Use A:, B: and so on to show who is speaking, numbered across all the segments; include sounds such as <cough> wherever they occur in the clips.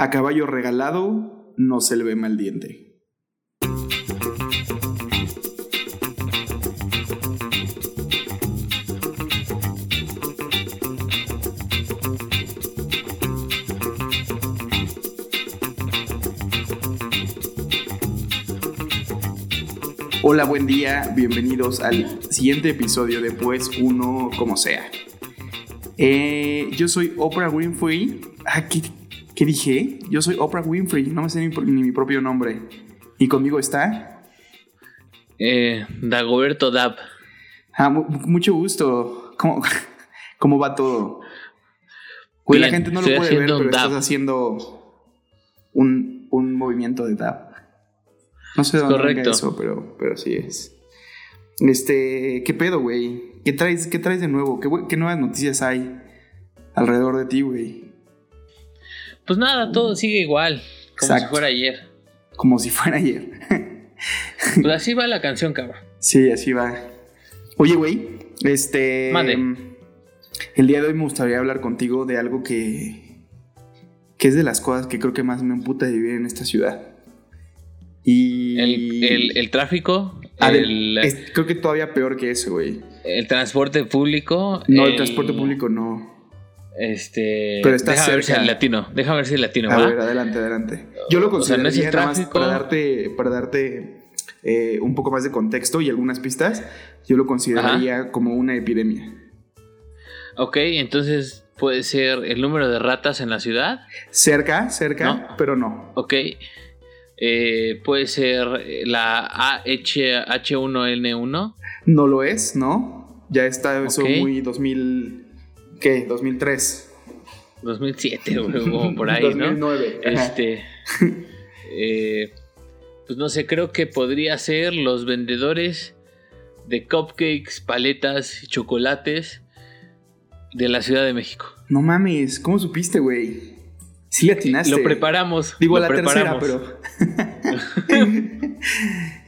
A: A caballo regalado no se le ve mal diente. Hola, buen día, bienvenidos al siguiente episodio de Pues Uno Como Sea. Eh, yo soy Oprah Winfrey. Ah, ¿qué, qué dije? Yo soy Oprah Winfrey, no me sé ni, ni mi propio nombre. Y conmigo está.
B: Eh, Dagoberto Dab.
A: Ah, mu- mucho gusto. ¿Cómo, <laughs> cómo va todo? Güey, la
B: Bien,
A: gente no lo puede ver, pero estás haciendo un, un movimiento de dab. No sé de dónde
B: Correcto.
A: eso, pero, pero sí es. Este, ¿qué pedo, güey? ¿Qué traes, ¿Qué traes de nuevo? ¿Qué, qué nuevas noticias hay alrededor de ti, güey?
B: Pues nada, todo sigue igual, como
A: Exacto.
B: si fuera ayer.
A: Como si fuera ayer. <laughs>
B: Pues así va la canción, cabrón.
A: Sí, así va. Oye, güey, este.
B: Mande.
A: El día de hoy me gustaría hablar contigo de algo que. que es de las cosas que creo que más me emputa de vivir en esta ciudad. Y.
B: El, el- el tráfico,
A: Ah, de-
B: el,
A: es- creo que todavía peor que eso, güey.
B: el transporte público.
A: No, el transporte público no.
B: Este.
A: Pero está
B: déjame ver si el latino. Déjame ver si el latino
A: A
B: va.
A: ver, adelante, adelante. Yo lo
B: O sea, no
A: para darte, para darte eh, un poco más de contexto y algunas pistas. Yo lo consideraría como una epidemia.
B: Ok, entonces puede ser el número de ratas en la ciudad.
A: Cerca, cerca,
B: No.
A: pero no.
B: Ok. Eh, puede ser la AH1N1.
A: No lo es, ¿no? Ya está eso muy 2000. ¿Qué? 2003.
B: 2007, güey, o por <laughs> ahí, ¿no?
A: 2009. ajá.
B: Este. eh, pues no sé, creo que podría ser los vendedores de cupcakes, paletas y chocolates de la Ciudad de México.
A: No mames, ¿cómo supiste, güey? Sí le atinaste.
B: Lo preparamos.
A: Digo,
B: lo
A: la tercera,
B: preparamos.
A: pero. <laughs>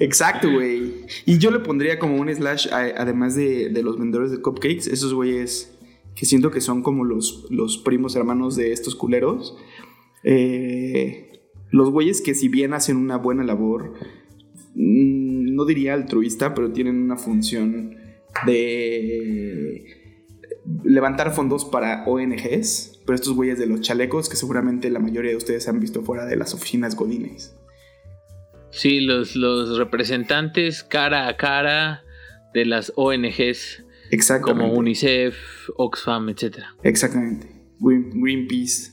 A: Exacto, güey. Y yo le pondría como un slash, a- además de, de los vendedores de cupcakes, esos güeyes que siento que son como los, los primos hermanos de estos culeros. Eh, los güeyes que, si bien hacen una buena labor, mm, no diría altruista, pero tienen una función de levantar fondos para ONGs, pero estos güeyes de los chalecos que seguramente la mayoría de ustedes han visto fuera de las oficinas godines.
B: Sí, los, los representantes cara a cara de las ONGs
A: Exactamente.
B: como UNICEF, Oxfam, etcétera.
A: Exactamente. Green- Greenpeace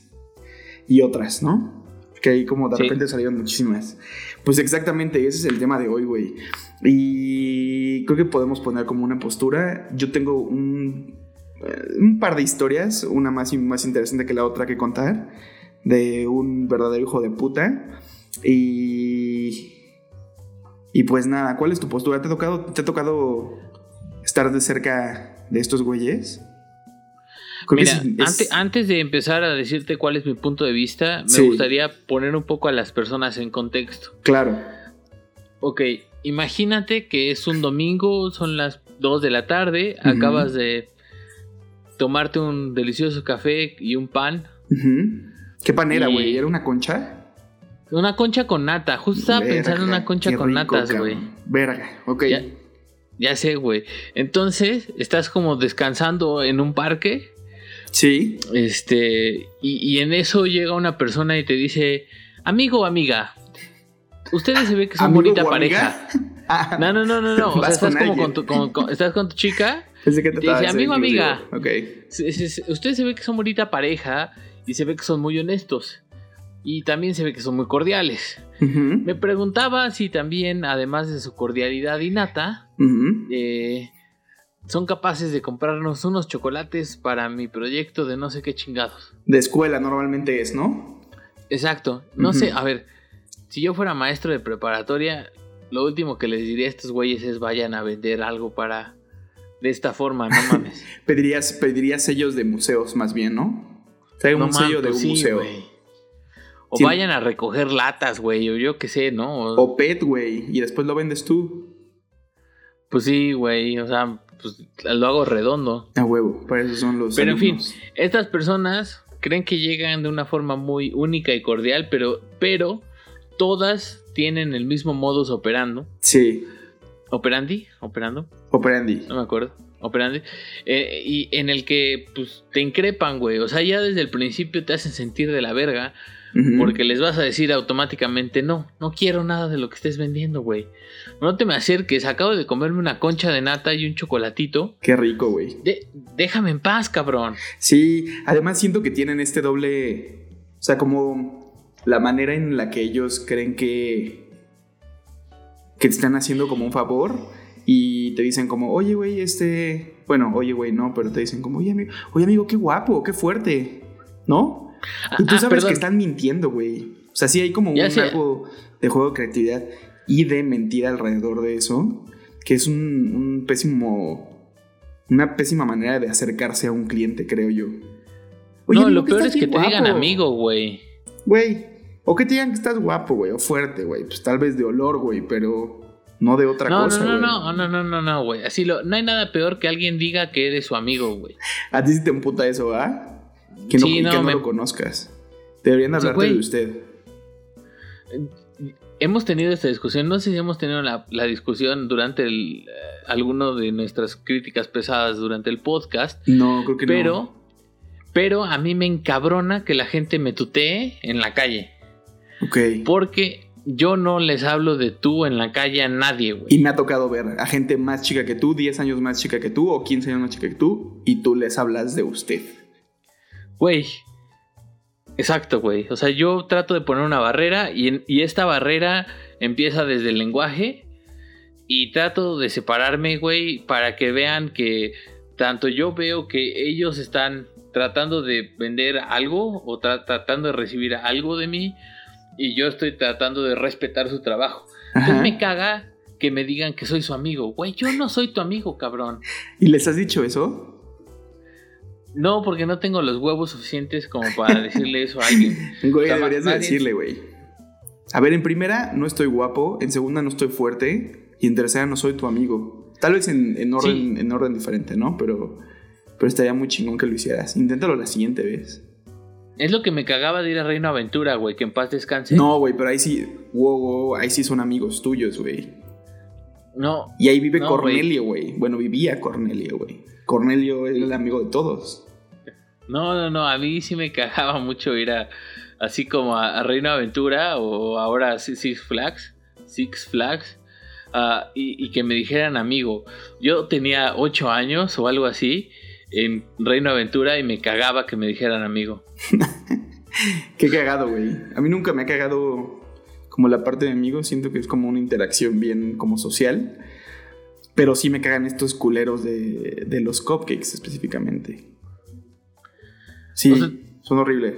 A: y otras, ¿no? Que ahí como de
B: Sí.
A: repente salieron muchísimas. Pues exactamente, ese es el tema de hoy, güey. Y creo que podemos poner como una postura. Yo tengo un, eh, un par de historias, una más, y más interesante que la otra que contar, de un verdadero hijo de puta. Y... Y pues nada, ¿cuál es tu postura? ¿Te ha tocado, te ha tocado estar de cerca de estos güeyes? Creo
B: Mira,
A: es-
B: antes de empezar a decirte cuál es mi punto de vista, me
A: Sí.
B: gustaría poner un poco a las personas en contexto.
A: Claro.
B: Ok, imagínate que es un domingo, son las 2 de la tarde, acabas de tomarte un delicioso café y un pan.
A: ¿Qué pan era, güey? ¿Era una concha?
B: Una concha con nata, justo estaba pensando en una concha con
A: rico,
B: natas, güey.
A: Verga, ok.
B: Ya, ya sé, güey. Entonces, estás como descansando en un parque.
A: Sí.
B: Este, y, y en eso llega una persona y te dice, amigo o amiga, ustedes se ve que son
A: ¿Amigo
B: bonita pareja. <laughs>
A: Ah,
B: No, no, no, no, no. <laughs> O sea, estás
A: con
B: como con tu, con- con- estás con tu chica. <laughs>
A: Pensé que
B: te
A: trataba
B: dice, amigo, amiga.
A: Ok.
B: se- se- se- Ustedes se ve que son bonita pareja y se ve que son muy honestos. Y también se ve que son muy cordiales. Me preguntaba si también, además de su cordialidad innata, Eh, son capaces de comprarnos unos chocolates para mi proyecto de no sé qué chingados.
A: De escuela normalmente es, ¿no?
B: Exacto. No sé, a ver, si yo fuera maestro de preparatoria, lo último que les diría a estos güeyes es vayan a vender algo para... De esta forma, no mames. <laughs>
A: Pedirías, pedirías sellos de museos más bien, ¿no? Trae un
B: No
A: sello
B: mames,
A: de un
B: pues sí,
A: museo.
B: O
A: Sí.
B: vayan a recoger latas, güey, o yo qué sé, ¿no? O-
A: O PET, güey. Y después lo vendes tú.
B: Pues sí, güey, o sea, pues lo hago redondo.
A: A huevo. Para eso son los.
B: Pero en fin, estas personas creen que llegan de una forma muy única y cordial, pero, pero todas tienen el mismo modus operando.
A: Sí.
B: ¿Operandi? ¿Operando?
A: Operandi.
B: No me acuerdo. Operandi. Eh, y en el que pues, te increpan, güey. O sea, ya desde el principio te hacen sentir de la verga. Porque les vas a decir automáticamente, no, no quiero nada de lo que estés vendiendo, güey. No te me acerques, acabo de comerme una concha de nata y un chocolatito.
A: Qué rico, güey.
B: déjame en paz, cabrón.
A: Sí, además siento que tienen este doble, o sea, como la manera en la que ellos creen que, que te están haciendo como un favor y te dicen como, oye, güey, este, bueno, oye, güey, no, pero te dicen como, oye, amigo, oye, amigo, qué guapo, qué fuerte, ¿no? Y tú ah, sabes que están mintiendo, güey. O sea, sí hay como un algo de juego de creatividad y de mentira alrededor de eso, que es un, pésimo. Una pésima manera de acercarse a un cliente, creo yo.
B: no, lo peor es que te digan amigo, güey.
A: Güey. O que te digan que estás guapo, güey, o fuerte, güey. Pues tal vez de olor, güey, pero no de otra cosa.
B: No, no, no, no, no, no, güey. Así lo, no hay nada peor que alguien diga que eres su amigo, güey. <laughs>
A: A ti sí te emputa eso, ¿ah? Que no, que no lo conozcas. Deberían hablarte de usted.
B: Hemos tenido esta discusión, no sé si hemos tenido la, discusión durante el, eh, alguno de nuestras críticas pesadas durante el podcast.
A: No, creo que
B: pero,
A: no.
B: Pero a mí me encabrona que la gente me tutee en la calle.
A: Ok.
B: Porque yo no les hablo de tú en la calle a nadie, güey.
A: Y me ha tocado ver a gente más chica que tú, 10 años más chica que tú o 15 años más chica que tú, y tú les hablas de usted.
B: Güey. Exacto, güey. O sea, yo trato de poner una barrera y, esta barrera empieza desde el lenguaje y trato de separarme, güey, para que vean que tanto yo veo que ellos están tratando de vender algo o tratando de recibir algo de mí y yo estoy tratando de respetar su trabajo. Entonces me caga que me digan que soy su amigo. Güey, yo no soy tu amigo, cabrón.
A: ¿Y les has dicho eso?
B: No, porque no tengo los huevos suficientes como para <laughs> decirle eso a alguien.
A: Güey, deberías decirle, güey. A ver, en primera no estoy guapo, en segunda no estoy fuerte y en tercera no soy tu amigo. Tal vez en, orden, en orden diferente, ¿no? Pero, pero estaría muy chingón que lo hicieras. Inténtalo la siguiente vez.
B: Es lo que me cagaba de ir a Reino Aventura, güey, que en paz descanse.
A: No, güey, pero ahí sí, wow, wow, ahí sí son amigos tuyos, güey.
B: No.
A: Y ahí vive Cornelio, güey. Bueno, vivía Cornelio, güey. Cornelio es el amigo de todos.
B: No, no, no, a mí sí me cagaba mucho ir a, así como a, Reino Aventura o ahora Six Flags, Six Flags, ah, y, que me dijeran amigo. Yo tenía ocho años o algo así en Reino Aventura y me cagaba que me dijeran amigo. <laughs>
A: Qué cagado, güey. A mí nunca me ha cagado como la parte de amigo, siento que es como una interacción bien como social. Pero sí me cagan estos culeros de, de los cupcakes específicamente. Sí, son horribles.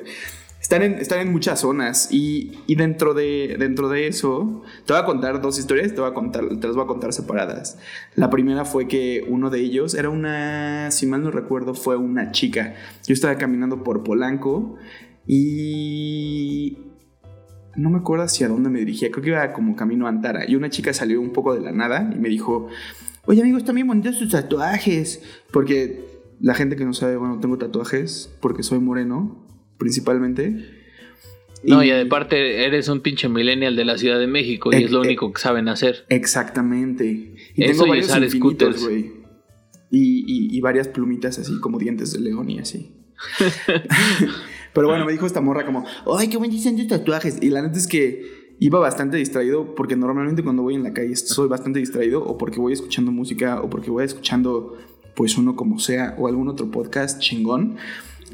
A: Están en, están en muchas zonas y, y, dentro, de, dentro de eso te voy a contar dos historias, te, voy a contar, te las voy a contar separadas. La primera fue que uno de ellos era una, si mal no recuerdo, fue una chica. Yo estaba caminando por Polanco y no me acuerdo hacia dónde me dirigía, creo que iba como camino a Antara y una chica salió un poco de la nada y me dijo, Oye, amigos, están bien bonitos sus tatuajes. Porque la gente que no sabe, bueno, tengo tatuajes porque soy moreno, principalmente.
B: No, y, de parte eres un pinche millennial de la Ciudad de México y es lo único que saben hacer.
A: Exactamente. Y tengo varios infinitos, güey. Y, y, varias plumitas así, como dientes de león y así. <laughs> Pero bueno, me dijo esta morra como, ay, qué buen diseño de tatuajes. Y la neta es que iba bastante distraído porque normalmente cuando voy en la calle soy bastante distraído o porque voy escuchando música o porque voy escuchando pues uno como sea o algún otro podcast chingón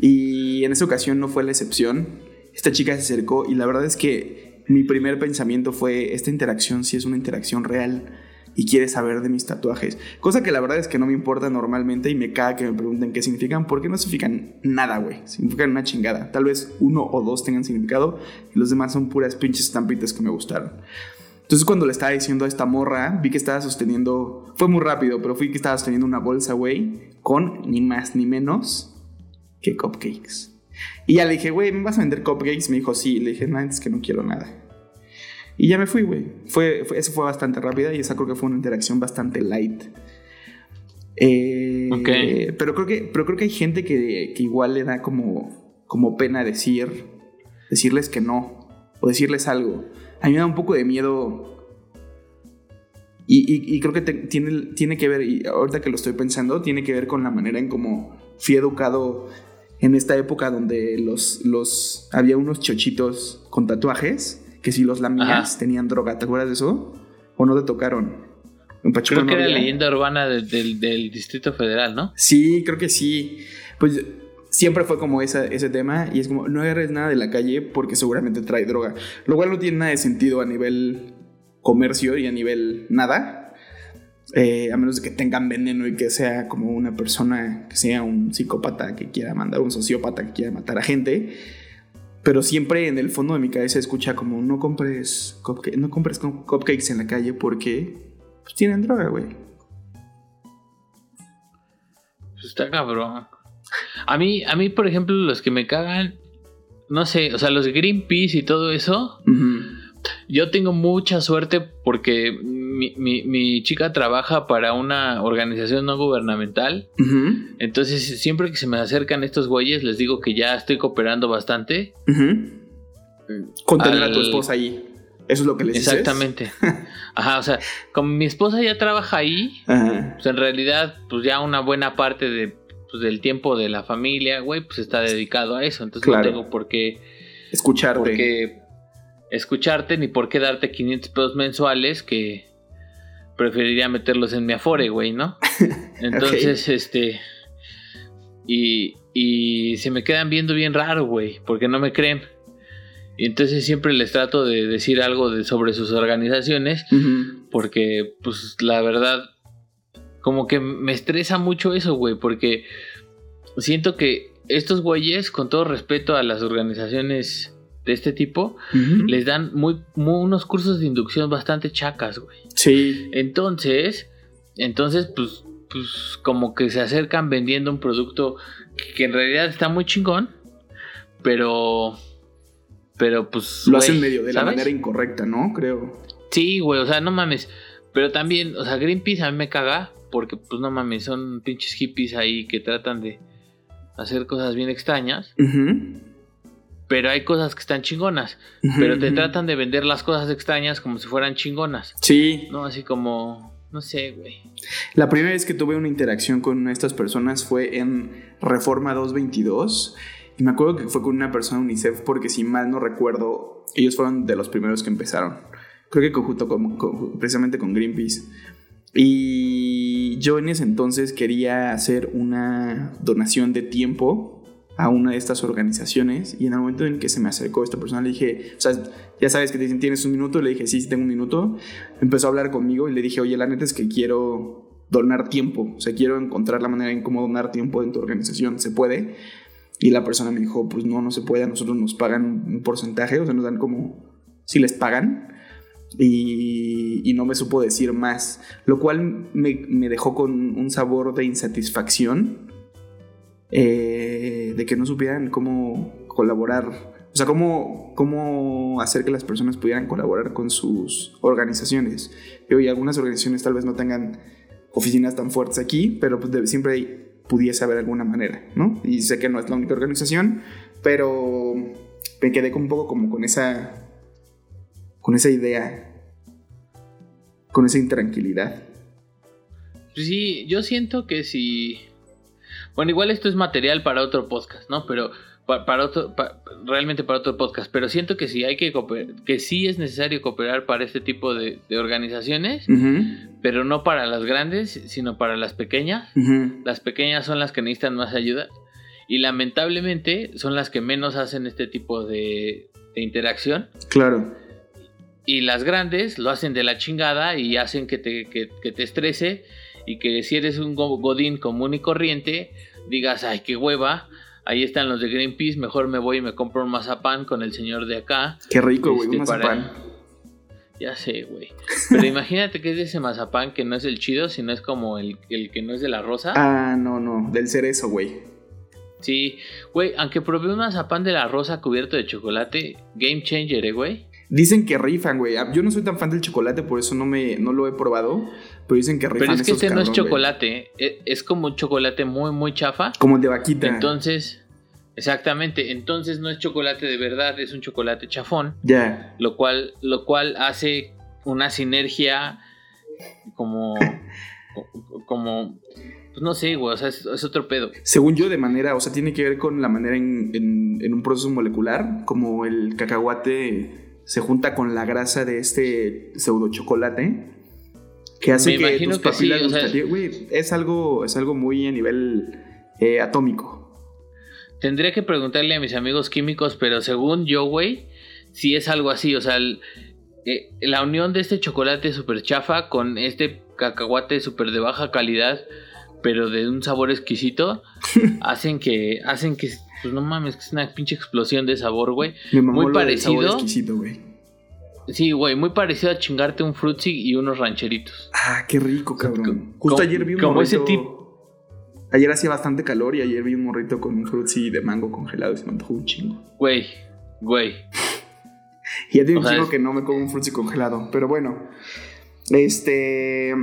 A: y en esa ocasión no fue la excepción. Esta chica se acercó y la verdad es que mi primer pensamiento fue esta interacción si es una interacción real y quiere saber de mis tatuajes. Cosa que la verdad es que no me importa normalmente y me caga que me pregunten qué significan, porque no significan nada, güey. Significan una chingada. Tal vez uno o dos tengan significado y los demás son puras pinches estampitas que me gustaron. Entonces cuando le estaba diciendo a esta morra, vi que estaba sosteniendo, fue muy rápido, pero fui que estaba sosteniendo una bolsa, güey, con ni más ni menos que cupcakes. Y ya le dije, güey, ¿me vas a vender cupcakes? Me dijo, sí. Le dije, no, es que no quiero nada. Y ya me fui, güey. Fue, eso fue bastante rápida y esa creo que fue una interacción bastante light. Eh, pero, creo que, pero creo que hay gente que, igual le da como, como pena decir, decirles que no, o decirles algo. A mí me da un poco de miedo. Y, creo que tiene, tiene que ver, y ahorita que lo estoy pensando, tiene que ver con la manera en cómo fui educado en esta época donde los, los había unos chochitos con tatuajes que si los lamías tenían droga. ¿Te acuerdas de eso? ¿O no te tocaron?
B: creo que era leyenda urbana del, Distrito Federal, ¿no?
A: Sí, creo que sí. Pues siempre fue como ese tema y es como no agarres nada de la calle porque seguramente trae droga. Lo cual no tiene nada de sentido a nivel comercio y a nivel nada. Eh, a menos de que tengan veneno y que sea como una persona que sea un psicópata que quiera mandar, un sociópata que quiera matar a gente. Pero siempre en el fondo de mi cabeza escucha como no compres, no compres cupcakes en la calle porque pues tienen droga, güey.
B: Pues está cabrón. A mí, a mí, por ejemplo, los que me cagan, no sé, o sea, los Greenpeace y todo eso, yo tengo mucha suerte porque mi, chica trabaja para una organización no gubernamental. Entonces, siempre que se me acercan estos güeyes, les digo que ya estoy cooperando bastante.
A: Con tener a tu esposa ahí. Eso es lo que les
B: Exactamente. <laughs> Ajá, o sea, como mi esposa ya trabaja ahí, pues en realidad, pues ya una buena parte de, pues, del tiempo de la familia, güey, pues está dedicado a eso. Entonces no tengo por qué...
A: Escucharte.
B: Porque escucharte ni por qué darte 500 pesos mensuales que preferiría meterlos en mi Afore, güey, ¿no? <laughs> Entonces, este... Y, y se me quedan viendo bien raro, güey, porque no me creen. Y entonces siempre les trato de decir algo de, sobre sus organizaciones, porque pues la verdad, como que me estresa mucho eso, güey, porque siento que estos güeyes, con todo respeto a las organizaciones de este tipo, les dan muy, unos cursos de inducción bastante chacas, güey.
A: Sí.
B: Entonces, entonces, pues, pues como que se acercan vendiendo un producto que en realidad está muy chingón, pero pero pues.
A: Lo hacen medio de la manera incorrecta, ¿no? Creo.
B: Sí, güey, o sea, no mames. Pero también, o sea, Greenpeace a mí me caga. Porque, pues no mames, son pinches hippies ahí que tratan de hacer cosas bien extrañas. Pero hay cosas que están chingonas. pero te tratan de vender las cosas extrañas como si fueran chingonas.
A: Sí.
B: No, así como. No sé, güey.
A: La primera vez que tuve una interacción con estas personas fue en Reforma 222 y me acuerdo que fue con una persona de UNICEF porque si mal no recuerdo, ellos fueron de los primeros que empezaron. Creo que junto con, precisamente con Greenpeace. Y yo en ese entonces quería hacer una donación de tiempo a una de estas organizaciones y en el momento en que se me acercó esta persona le dije, o sea, ya sabes que te dicen, ¿tienes un minuto? Le dije, sí, sí, tengo un minuto. Empezó a hablar conmigo y le dije, oye, la neta es que quiero donar tiempo, o sea, quiero encontrar la manera en cómo donar tiempo en tu organización, ¿se puede? Y la persona me dijo, pues no, no se puede, a nosotros nos pagan un porcentaje, o sea, nos dan como si les pagan. Y, no me supo decir más, lo cual me, dejó con un sabor de insatisfacción, eh, de que no supieran cómo colaborar, o sea, cómo, cómo hacer que las personas pudieran colaborar con sus organizaciones. Y algunas organizaciones tal vez no tengan oficinas tan fuertes aquí, pero pues siempre hay pudiese haber alguna manera, ¿no? Y sé que no es la única organización, pero me quedé un poco como con esa, con esa idea, con esa intranquilidad.
B: Pues sí, yo siento que si... Bueno, igual esto es material para otro podcast, ¿no? Pero para, otro, realmente para otro podcast, pero siento que sí hay que que sí es necesario cooperar para este tipo de, organizaciones, pero no para las grandes, sino para las pequeñas. Las pequeñas son las que necesitan más ayuda y lamentablemente son las que menos hacen este tipo de, interacción.
A: Claro.
B: Y las grandes lo hacen de la chingada y hacen que te, que te estrese y que si eres un godín común y corriente, digas, ay, qué hueva, Ahí están los de Greenpeace. Mejor me voy y me compro un mazapán con el señor de acá.
A: Qué rico, güey, un este, mazapán. <laughs>
B: Ya sé, güey. Pero imagínate que es de ese mazapán que no es el chido, sino es como el, el que no es de la rosa.
A: Ah, no, no, del cerezo, güey.
B: Sí, güey, aunque probé un mazapán de la rosa cubierto de chocolate, game changer, eh, güey.
A: Dicen que rifan, güey. Yo no soy tan fan del chocolate, por eso no me no lo he probado. Pero dicen que.
B: Pero es que este no es chocolate. E, es, como un chocolate muy, muy chafa.
A: Como el de vaquita.
B: Entonces. Exactamente, entonces no es chocolate de verdad, es un chocolate chafón.
A: Ya.
B: Lo cual, lo cual hace una sinergia como. <laughs> como. Pues no sé, güey, o sea, es, otro pedo.
A: Según yo, de manera, o sea, tiene que ver con la manera en, en, un proceso molecular, como el cacahuate se junta con la grasa de este pseudo chocolate que hace que tus papilas es algo es algo muy a nivel eh, atómico.
B: Tendría que preguntarle a mis amigos químicos, pero según yo, güey, sí es algo así, o sea, eh, la unión de este chocolate super chafa con este cacahuate super de baja calidad, pero de un sabor exquisito, <laughs> hacen que hacen que pues no mames, que es una pinche explosión de sabor, güey. Muy parecido. exquisito, güey. Sí, güey, muy parecido a chingarte un frutzi y unos rancheritos.
A: Ah, qué rico, cabrón. Justo ayer vi un como ese tipo. Ayer hacía bastante calor y ayer vi un morrito con un frutzi de mango congelado y se me antojó un chingo.
B: Güey, güey.
A: y <laughs> ya tiene un chingo que no me como un frutzi congelado. Pero bueno. Este.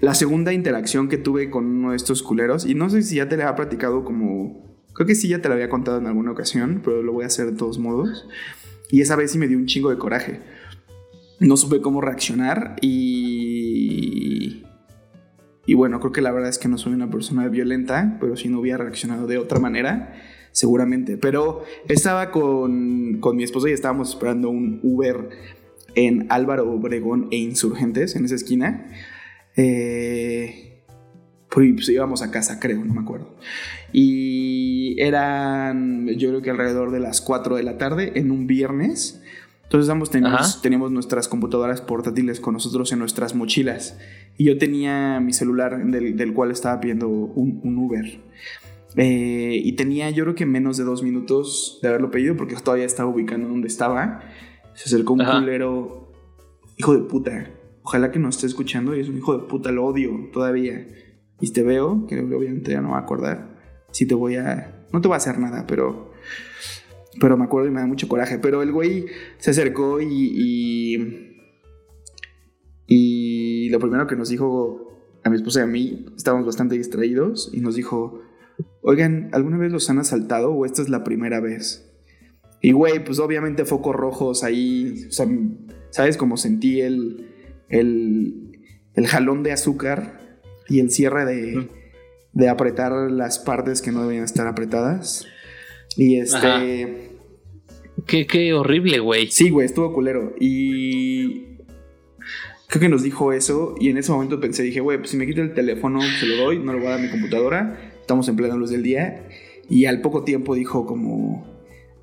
A: La segunda interacción que tuve con uno de estos culeros, y no sé si ya te la había platicado como. Creo que sí ya te la había contado en alguna ocasión, pero lo voy a hacer de todos modos. Y esa vez sí me dio un chingo de coraje no supe cómo reaccionar y... Y bueno, creo que la verdad es que no soy una persona violenta, pero si no hubiera reaccionado de otra manera, seguramente. Pero estaba con, con mi esposo y estábamos esperando un Uber en Álvaro Obregón e Insurgentes, en esa esquina. Eh, pues íbamos a casa, creo, no me acuerdo. Y eran, yo creo que alrededor de las 4 de la tarde, en un viernes. Entonces ambos teníamos, nuestras computadoras portátiles con nosotros en nuestras mochilas. Y yo tenía mi celular del, cual estaba pidiendo un, Uber. Eh, y tenía yo creo que menos de dos minutos de haberlo pedido porque todavía estaba ubicando donde estaba. Se acercó un culero, hijo de puta. Ojalá que nos esté escuchando y es un hijo de puta, lo odio todavía. Y te veo, que obviamente ya no va a acordar. Si te voy a... No te voy a hacer nada, pero pero me acuerdo y me da mucho coraje. Pero el güey se acercó y, y, lo primero que nos dijo a mi esposa y a mí, estábamos bastante distraídos, y nos dijo, oigan, ¿alguna vez los han asaltado o esta es la primera vez? Y güey, pues obviamente focos rojos ahí, o sea, ¿sabes? cómo sentí el, el, el jalón de azúcar y el cierre de, de apretar las partes que no debían estar apretadas. Y este.
B: Qué, horrible, güey.
A: Sí, güey, estuvo culero. Y. Creo que nos dijo eso. Y en ese momento pensé, dije, güey, pues si me quito el teléfono, se lo doy, no lo voy a dar a mi computadora. Estamos en plena luz del día. Y al poco tiempo dijo, como.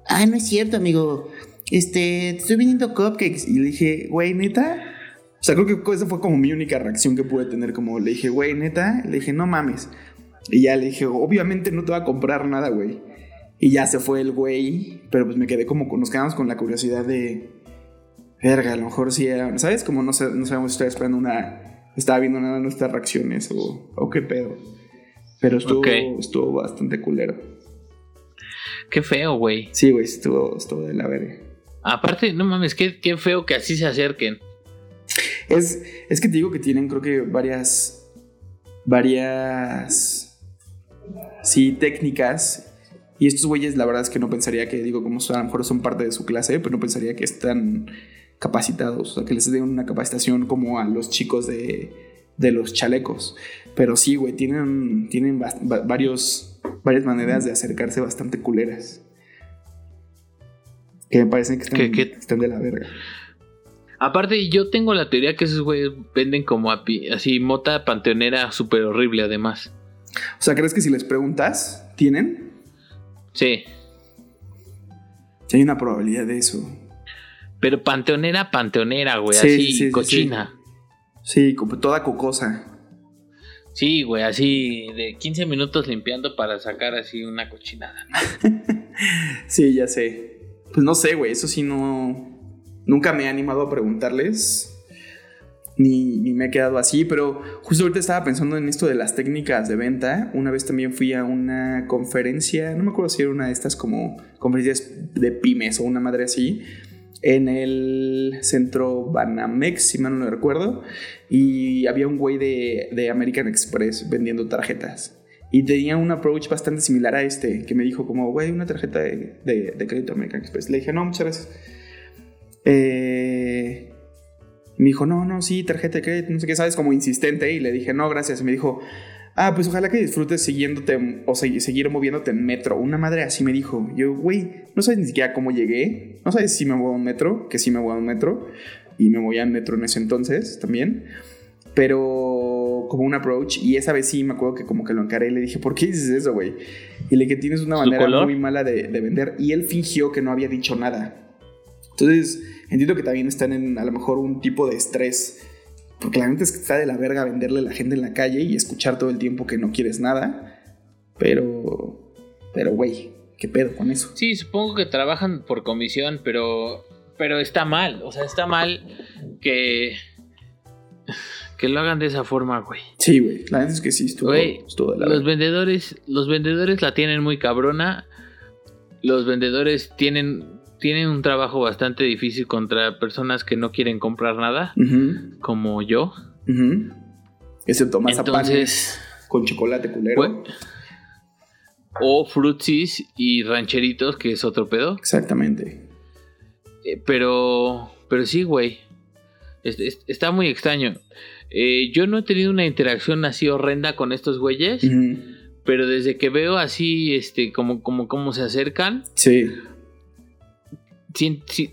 A: Ah, no es cierto, amigo. Este, estoy vendiendo cupcakes. Y le dije, güey, neta. O sea, creo que esa fue como mi única reacción que pude tener. Como le dije, güey, neta. Le dije, no mames. Y ya le dije, obviamente no te va a comprar nada, güey. Y ya se fue el güey, pero pues me quedé como, nos quedamos con la curiosidad de, verga, a lo mejor sí era, ¿sabes? Como no, no sabemos si estaba esperando una, estaba viendo nada de nuestras reacciones o, o qué pedo. Pero estuvo, estuvo bastante culero.
B: Qué feo, güey.
A: Sí, güey, estuvo, estuvo de la verga.
B: Aparte, no mames, qué, qué feo que así se acerquen.
A: Es, es que te digo que tienen, creo que varias, varias, sí, técnicas y estos güeyes, la verdad es que no pensaría que, digo, como a lo mejor son parte de su clase, pero no pensaría que están capacitados, o sea, que les den una capacitación como a los chicos de, de los chalecos. Pero sí, güey, tienen, tienen varios, varias maneras de acercarse bastante culeras. Que me parecen que están, de la verga.
B: Aparte, yo tengo la teoría que esos güeyes venden como así mota panteonera súper horrible, además.
A: O sea, ¿crees que si les preguntas, tienen?
B: Sí.
A: Hay una probabilidad de eso.
B: Pero panteonera, panteonera, güey. así, cochina.
A: Sí, como toda cocosa.
B: Sí, güey, así de 15 minutos limpiando para sacar así una cochinada. <laughs>
A: sí, ya sé. Pues no sé, güey, eso sí no... Nunca me he animado a preguntarles ni, me he quedado así, pero justo ahorita estaba pensando en esto de las técnicas de venta. Una vez también fui a una conferencia, no me acuerdo si era una de estas como conferencias de pymes o una madre así, en el centro Banamex, si mal no lo recuerdo, y había un güey de, de American Express vendiendo tarjetas. Y tenía un approach bastante similar a este, que me dijo como, güey, una tarjeta de, de, de crédito American Express. Le dije, no, muchas gracias. Eh, me dijo, no, no, sí, tarjeta de crédito, no sé qué, sabes, como insistente. Y le dije, no, gracias. Y me dijo, ah, pues ojalá que disfrutes siguiéndote o seguir moviéndote en metro. Una madre así me dijo. Yo, güey, no sabes ni siquiera cómo llegué. No sabes si me voy a un metro, que sí me voy a un metro. Y me voy a metro en ese entonces también. Pero como un approach. Y esa vez sí me acuerdo que como que lo encaré y le dije, ¿por qué dices eso, güey? Y le dije, tienes una manera muy mala de, de vender. Y él fingió que no había dicho nada. Entonces, entiendo que también están en a lo mejor un tipo de estrés. Porque la gente es que está de la verga venderle a la gente en la calle y escuchar todo el tiempo que no quieres nada. Pero, pero, güey, ¿qué pedo con eso?
B: Sí, supongo que trabajan por comisión, pero, pero está mal. O sea, está mal que, que lo hagan de esa forma, güey.
A: Sí, güey. La verdad es que sí, estuvo,
B: güey, los vendedores, los vendedores la tienen muy cabrona. Los vendedores tienen tienen un trabajo bastante difícil contra personas que no quieren comprar nada, como yo.
A: Excepto mazapanes con chocolate culero.
B: o frutsis y rancheritos, que es otro pedo.
A: Exactamente.
B: Eh, pero, pero sí, güey. está muy extraño. Eh, yo no he tenido una interacción así horrenda con estos güeyes. Pero desde que veo así, este, como, como, como se acercan.
A: Sí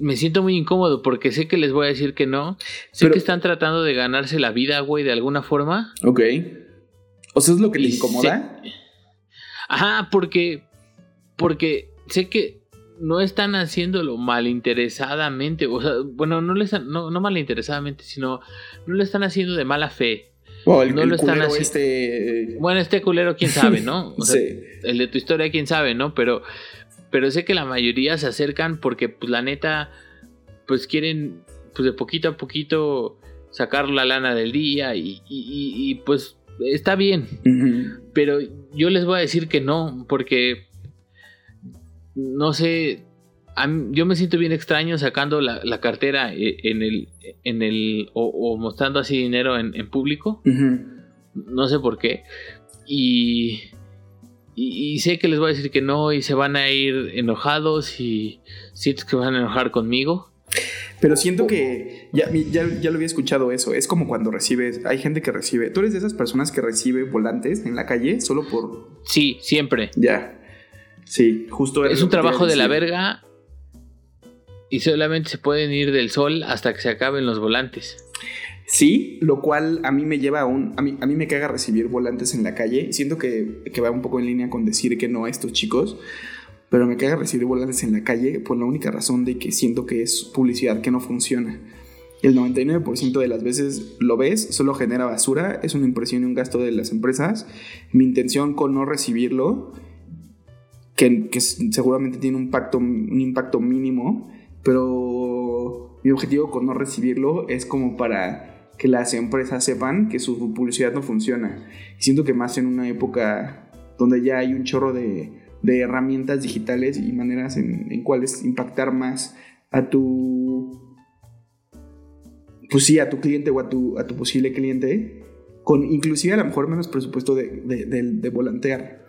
B: me siento muy incómodo porque sé que les voy a decir que no. Sé que están tratando de ganarse la vida, güey, de alguna forma.
A: Ok. ¿O sea, es lo que te incomoda?
B: Ajá, porque. Porque sé que no están haciéndolo malinteresadamente. O sea, bueno, no le están, no, no malinteresadamente, sino no lo están haciendo de mala fe.
A: El, no lo están haciendo. Este...
B: Bueno, este culero, quién sabe, ¿no? <laughs> sí. El de tu historia, quién sabe, ¿no? Pero pero sé que la mayoría se acercan porque, pues, la neta, pues quieren, pues, de poquito a poquito sacar la lana del día y, pues, está bien. Pero yo les voy a decir que no, porque, no sé, yo me siento bien extraño sacando la, cartera eh, en el, en el, o, mostrando así dinero en, público. No sé por qué. Y y, sé que les voy a decir que no y se van a ir enojados y siento que van a enojar conmigo.
A: Pero siento que ya, ya, lo había escuchado eso. Es como cuando recibes, hay gente que recibe. ¿Tú eres de esas personas que recibe volantes en la calle solo por...
B: Sí, siempre.
A: Ya. Sí, justo.
B: Es un trabajo de la verga y solamente se pueden ir del sol hasta que se acaben los volantes.
A: Sí, lo cual a mí me lleva a un. A mí, a mí me caga recibir volantes en la calle. Siento que, va un poco en línea con decir que no a estos chicos. Pero me caga recibir volantes en la calle por la única razón de que siento que es publicidad que no funciona. El 99% de las veces lo ves, solo genera basura, es una impresión y un gasto de las empresas. Mi intención con no recibirlo, que, que seguramente tiene un impacto, un impacto mínimo, pero mi objetivo con no recibirlo es como para que las empresas sepan que su publicidad no funciona. siento que más en una época donde ya hay un chorro de, herramientas digitales y maneras en, cuales impactar más a tu pues sí, a tu cliente o a tu, a tu posible cliente, con inclusive a lo mejor menos presupuesto de, de, volantear.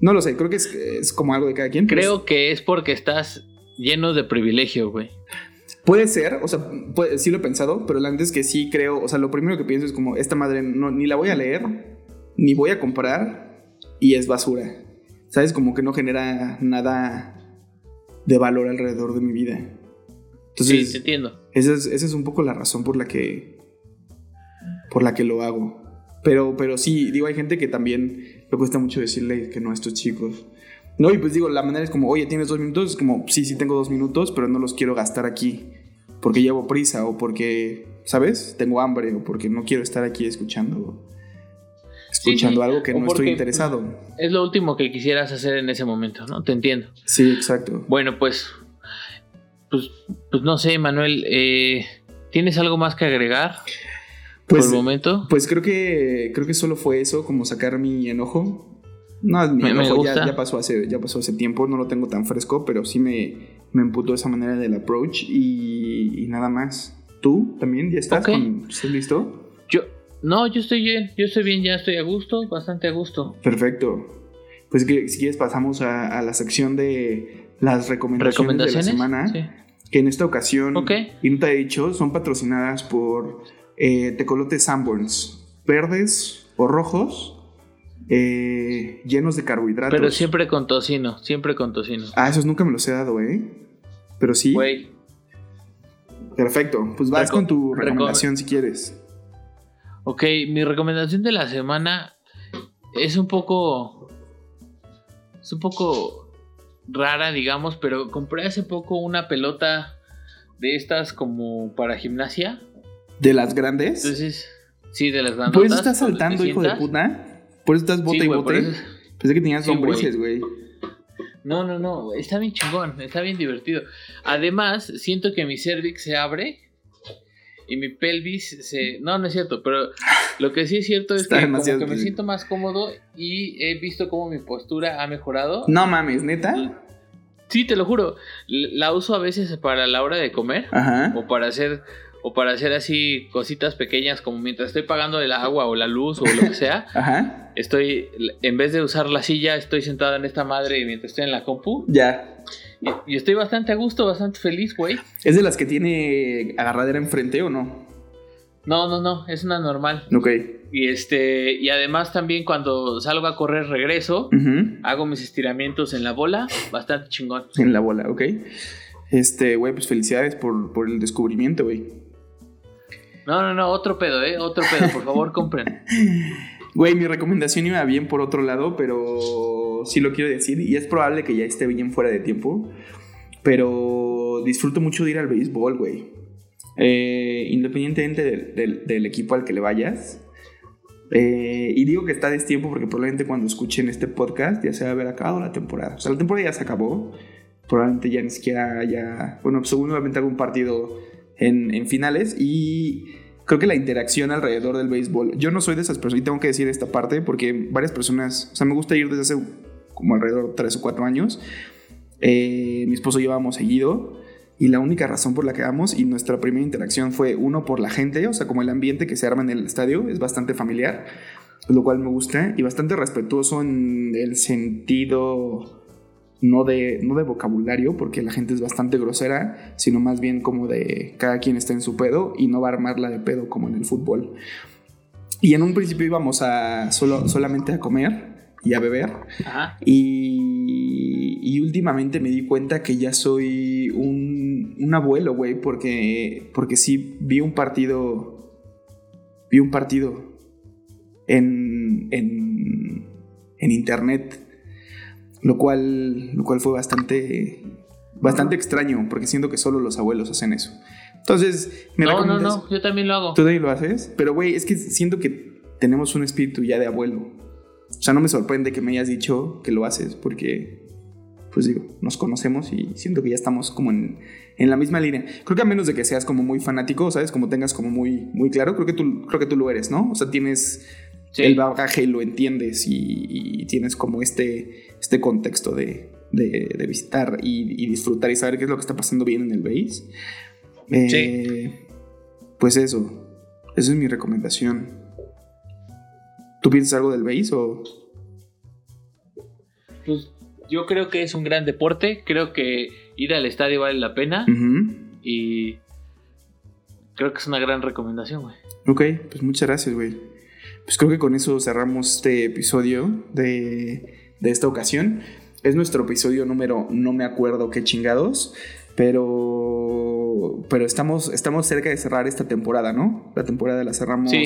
A: No lo sé, creo que es, es, como algo de cada quien.
B: Creo que es porque estás lleno de privilegio, güey.
A: Puede ser, o sea, sí lo he pensado, pero antes que sí creo, o sea, lo primero que pienso es como, esta madre no, ni la voy a leer, ni voy a comprar, y es basura. ¿Sabes? Como que no genera nada de valor alrededor de mi vida.
B: Entonces, sí, te entiendo.
A: Esa es, esa es un poco la razón por la que, por la que lo hago. Pero, pero sí, digo, hay gente que también le cuesta mucho decirle que no a estos chicos. No, y pues digo, la manera es como, oye, tienes dos minutos, es como, sí, sí tengo dos minutos, pero no los quiero gastar aquí porque llevo prisa o porque, ¿sabes? Tengo hambre o porque no quiero estar aquí escuchando escuchando algo que no estoy interesado.
B: Es lo último que quisieras hacer en ese momento, ¿no? Te entiendo.
A: Sí, exacto.
B: Bueno, pues, pues, pues no sé, Manuel, eh, ¿tienes algo más que agregar?
A: Pues,
B: por el momento.
A: Pues creo que creo que solo fue eso, como sacar mi enojo. No, enojo ya, ya, pasó hace, ya pasó hace tiempo, no lo tengo tan fresco, pero sí me, me emputó esa manera del approach y, nada más. ¿Tú también ya estás? ¿Estás listo?
B: Yo, No, yo estoy bien, yo estoy bien, ya estoy a gusto, bastante a gusto.
A: Perfecto. Pues que si quieres pasamos a, a la sección de las recomendaciones, de la semana.
B: Sí.
A: Que en esta ocasión, y no te he dicho, son patrocinadas por eh, Tecolotes Sanborns. Verdes o rojos, eh, llenos de carbohidratos.
B: Pero siempre con tocino, siempre con tocino.
A: Ah, esos nunca me los he dado, ¿eh? Pero sí.
B: Güey,
A: Perfecto. Pues vas
B: Reco-
A: con tu
B: recom-
A: recomendación si quieres.
B: ok, mi recomendación de la semana es un poco. Es un poco rara, digamos, pero compré hace poco una pelota de estas como para gimnasia.
A: ¿De las grandes?
B: Entonces, sí, de las grandotas.
A: eso estás saltando, hijo de puta. Por eso estás bote
B: Sí,
A: y bote.
B: eso-
A: Pensé que tenías
B: Sí, güey.
A: lombrices, güey.
B: No, no, no, está bien chingón, está bien divertido. Además, siento que mi cervix se abre y mi pelvis se... No, no es cierto, pero lo que sí es cierto es
A: Está
B: que como que me siento más cómodo y he visto cómo mi postura ha mejorado.
A: No mames, neta.
B: Sí, te lo juro, la uso a veces para la hora de comer
A: Ajá.
B: o para hacer o para hacer así cositas pequeñas como mientras estoy pagando el agua o la luz o lo que sea. <laughs>
A: Ajá.
B: Estoy, en vez de usar la silla, estoy sentado en esta madre mientras estoy en la compu.
A: Ya.
B: Y, y estoy bastante a gusto, bastante feliz, güey.
A: ¿Es de las que tiene agarradera enfrente o no?
B: No, no, no, es una normal.
A: Ok.
B: Y este, y además también cuando salgo a correr regreso, hago mis estiramientos en la bola, bastante chingón.
A: En la bola, ok. Este, güey, pues felicidades por, por el descubrimiento, güey.
B: No, no, no, otro pedo, eh, otro pedo, por favor, compren. <laughs>
A: Güey, mi recomendación iba bien por otro lado, pero sí lo quiero decir. Y es probable que ya esté bien fuera de tiempo. Pero disfruto mucho de ir al béisbol, güey. Eh, independientemente del, equipo al que le vayas. Eh, y digo que está a destiempo porque probablemente cuando escuchen este podcast ya se va a haber acabado la temporada. O sea, la temporada ya se acabó. Probablemente ya ni siquiera haya. Bueno, pues seguramente algún partido en, en finales. Y creo que la interacción alrededor del béisbol. Yo no soy de esas personas, y tengo que decir esta parte porque varias personas. O sea, me gusta ir desde hace como alrededor de 3 o 4 años. Eh, mi esposo y yo vamos seguido. Y la única razón por la que vamos y nuestra primera interacción fue uno por la gente, o sea, como el ambiente que se arma en el estadio es bastante familiar, lo cual me gusta y bastante respetuoso en el sentido no de, no de vocabulario, porque la gente es bastante grosera, sino más bien como de cada quien está en su pedo y no va a armarla de pedo como en el fútbol. Y en un principio íbamos a solo, solamente a comer y a beber.
B: Ajá.
A: Y, y últimamente me di cuenta que ya soy un, un abuelo, güey, porque, porque sí vi un partido. Vi un partido en, en, en internet, lo cual, lo cual fue bastante, bastante extraño, porque siento que solo los abuelos hacen eso. Entonces, me
B: No, no, no, yo también lo hago.
A: ¿Tú también lo haces? Pero, güey, es que siento que tenemos un espíritu ya de abuelo. O sea, no me sorprende que me hayas dicho que lo haces, porque, pues digo, nos conocemos y siento que ya estamos como en, en la misma línea. Creo que a menos de que seas como muy fanático, ¿sabes? Como tengas como muy, muy claro, creo que, tú, creo que tú lo eres, ¿no? O sea, tienes
B: Sí.
A: el bagaje y lo entiendes y, y tienes como este, este contexto de, de- de visitar y, y disfrutar y saber qué es lo que está pasando bien en el base. Eh, Pues eso, esa es mi recomendación. ¿Tú piensas algo del base o...?
B: Pues yo creo que es un gran deporte, creo que ir al estadio vale la pena y creo que es una gran recomendación, güey.
A: Ok, pues muchas gracias, güey. Pues creo que con eso cerramos este episodio de, de esta ocasión. Es nuestro episodio número, no me acuerdo qué chingados, pero, pero estamos, estamos cerca de cerrar esta temporada, ¿no? La temporada la cerramos
B: Sí.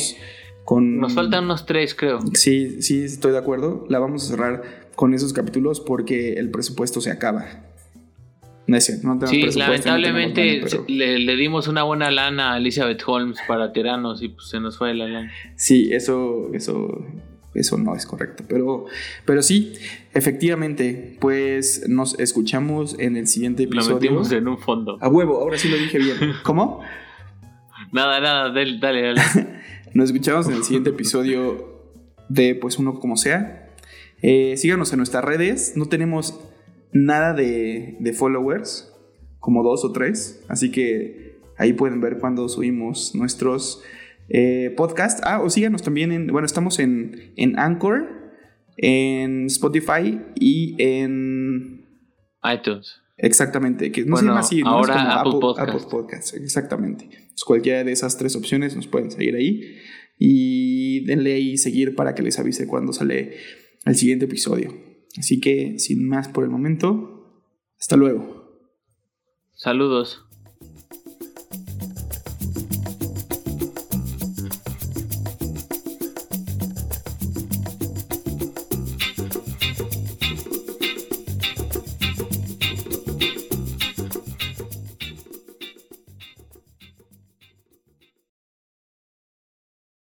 A: con...
B: Nos faltan unos tres, creo.
A: Sí, sí, estoy de acuerdo. La vamos a cerrar con esos capítulos porque el presupuesto se acaba. No es cierto, no tenemos
B: Sí,
A: presupuesto, no tenemos
B: lamentablemente
A: lana, pero-
B: le, le dimos una buena lana a Elizabeth Holmes para tiranos y pues se nos fue la lana.
A: Sí, eso, eso, eso no es correcto. Pero, pero sí, efectivamente, pues nos escuchamos en el siguiente
B: Lo
A: episodio.
B: metimos en un fondo.
A: A huevo, ahora sí lo dije bien. <laughs> ¿Cómo?
B: Nada, nada, dale, dale. dale. <laughs>
A: Nos escuchamos en el siguiente episodio de Pues Uno Como Sea. Eh, síganos en nuestras redes. No tenemos nada de, de followers, como dos o tres. Así que ahí pueden ver cuando subimos nuestros eh, podcast. Ah, o síganos también en, bueno, estamos en, en Anchor, en Spotify y en
B: iTunes.
A: Exactamente, que no
B: Bueno,
A: se llama así, ¿no?
B: ahora
A: es como
B: Apple
A: Apple,
B: Podcast.
A: Apple Podcast, exactamente. Pues cualquiera de esas tres opciones nos pueden seguir ahí y denle ahí seguir para que les avise cuando sale el siguiente episodio. Así que, sin más por el momento, hasta luego.
B: Saludos.